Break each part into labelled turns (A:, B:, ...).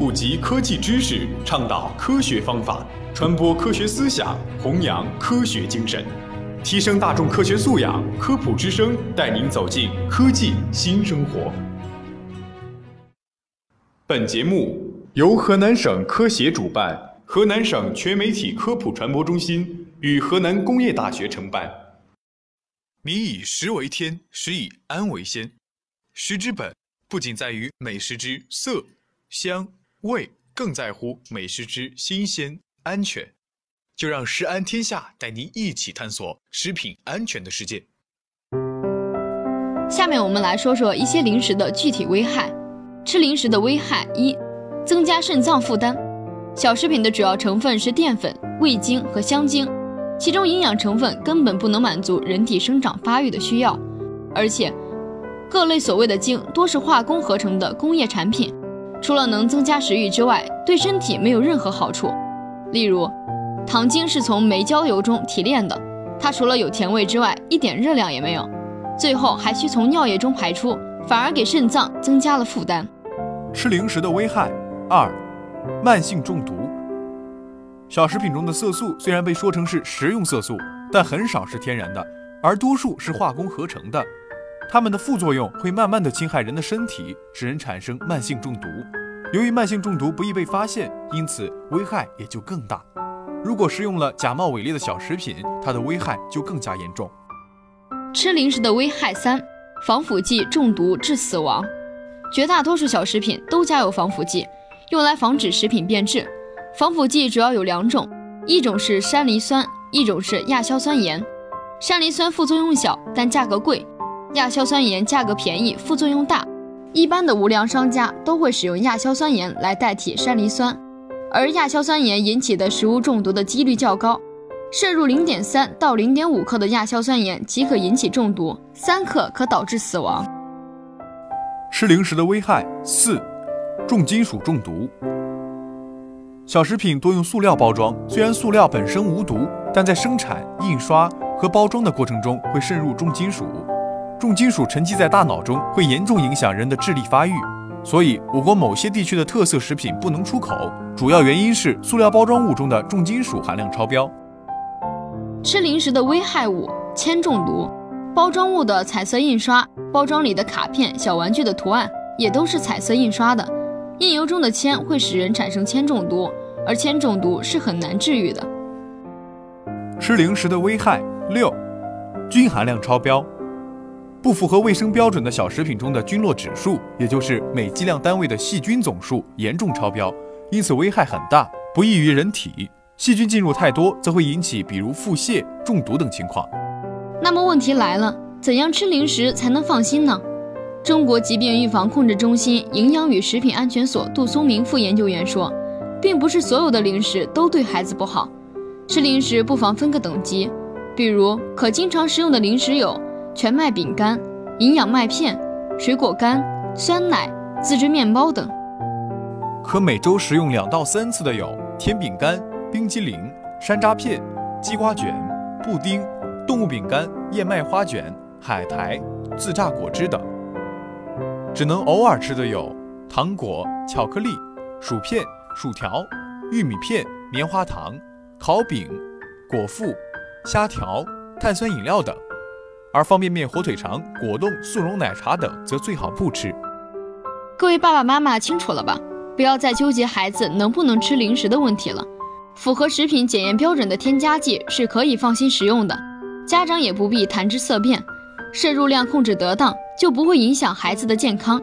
A: 普及科技知识，倡导科学方法，传播科学思想，弘扬科学精神，提升大众科学素养。科普之声带您走进科技新生活。本节目由河南省科协主办，河南省全媒体科普传播中心与河南工业大学承办。民以食为天，食以安为先。食之本不仅在于美食之色、香、胃，更在乎美食之新鲜、安全。就让食安天下带您一起探索食品安全的世界。
B: 下面我们来说说一些零食的具体危害。吃零食的危害一，增加肾脏负担。小食品的主要成分是淀粉、味精和香精。其中营养成分根本不能满足人体生长发育的需要，而且各类所谓的精多是化工合成的工业产品，除了能增加食欲之外，对身体没有任何好处。例如，糖精是从煤焦油中提炼的，它除了有甜味之外，一点热量也没有，最后还需从尿液中排出，反而给肾脏增加了负担。
C: 吃零食的危害二，慢性中毒。小食品中的色素虽然被说成是食用色素，但很少是天然的，而多数是化工合成的。它们的副作用会慢慢的侵害人的身体，使人产生慢性中毒。由于慢性中毒不易被发现，因此危害也就更大。如果食用了假冒伪劣的小食品，它的危害就更加严重。
B: 吃零食的危害三，防腐剂中毒致死亡。绝大多数小食品都加有防腐剂，用来防止食品变质。防腐剂主要有两种，一种是山梨酸，一种是亚硝酸盐。山梨酸副作用小，但价格贵；亚硝酸盐价格便宜，副作用大。一般的无良商家都会使用亚硝酸盐来代替山梨酸，而亚硝酸盐引起的食物中毒的几率较高，摄入零点三到零点五克的亚硝酸盐即可引起中毒，三克可导致死亡。
C: 吃零食的危害四，重金属中毒。小食品多用塑料包装，虽然塑料本身无毒，但在生产、印刷和包装的过程中会渗入重金属。重金属沉积在大脑中，会严重影响人的智力发育。所以，我国某些地区的特色食品不能出口，主要原因是塑料包装物中的重金属含量超标。
B: 吃零食的危害五：铅中毒。包装物的彩色印刷，包装里的卡片、小玩具的图案也都是彩色印刷的。印油中的铅会使人产生铅中毒。而铅中毒是很难治愈的。
C: 吃零食的危害六，菌含量超标，不符合卫生标准的小食品中的菌落指数，也就是每剂量单位的细菌总数严重超标，因此危害很大，不易于人体。细菌进入太多，则会引起比如腹泻、中毒等情况。
B: 那么问题来了，怎样吃零食才能放心呢？中国疾病预防控制中心营养与食品安全所杜松明副研究员说。并不是所有的零食都对孩子不好，吃零食不妨分个等级，比如可经常食用的零食有全麦饼干、营养麦片、水果干、酸奶、自制面包等。
C: 可每周食用两到三次的有甜饼干、冰激凌、山楂片、鸡瓜卷、布丁、动物饼干、燕麦花卷、海苔、自榨果汁等。只能偶尔吃的有糖果、巧克力、薯片。薯条、玉米片、棉花糖、烤饼、果腹、虾条、碳酸饮料等，而方便面、火腿肠、果冻、速溶奶茶等则最好不吃。
B: 各位爸爸妈妈清楚了吧？不要再纠结孩子能不能吃零食的问题了。符合食品检验标准的添加剂是可以放心食用的，家长也不必谈之色变，摄入量控制得当，就不会影响孩子的健康。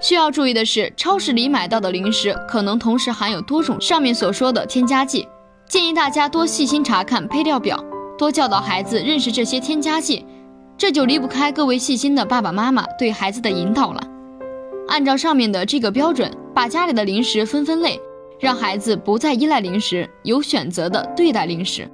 B: 需要注意的是，超市里买到的零食可能同时含有多种上面所说的添加剂，建议大家多细心查看配料表，多教导孩子认识这些添加剂。这就离不开各位细心的爸爸妈妈对孩子的引导了。按照上面的这个标准，把家里的零食分分类，让孩子不再依赖零食，有选择的对待零食。